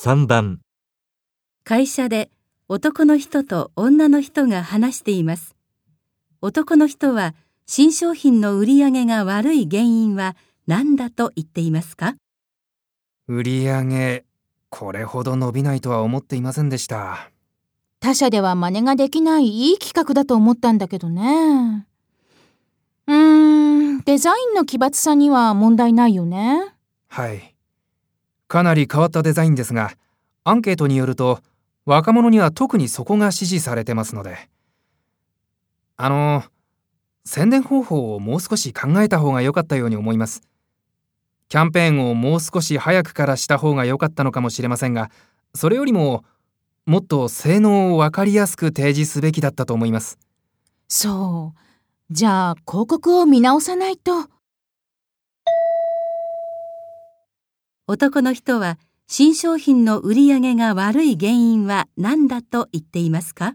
3番会社で男の人と女の人が話しています。男の人は新商品の売り上げが悪い原因は何だと言っていますか？売り上げ、これほど伸びないとは思っていませんでした。他社では真似ができないいい企画だと思ったんだけどね。うーん、デザインの奇抜さには問題ないよね。はい。かなり変わったデザインですが、アンケートによると、若者には特にそこが支持されてますので。あの、宣伝方法をもう少し考えた方が良かったように思います。キャンペーンをもう少し早くからした方が良かったのかもしれませんが、それよりも、もっと性能をわかりやすく提示すべきだったと思います。そう。じゃあ広告を見直さないと。男の人は新商品の売り上げが悪い原因は何だと言っていますか？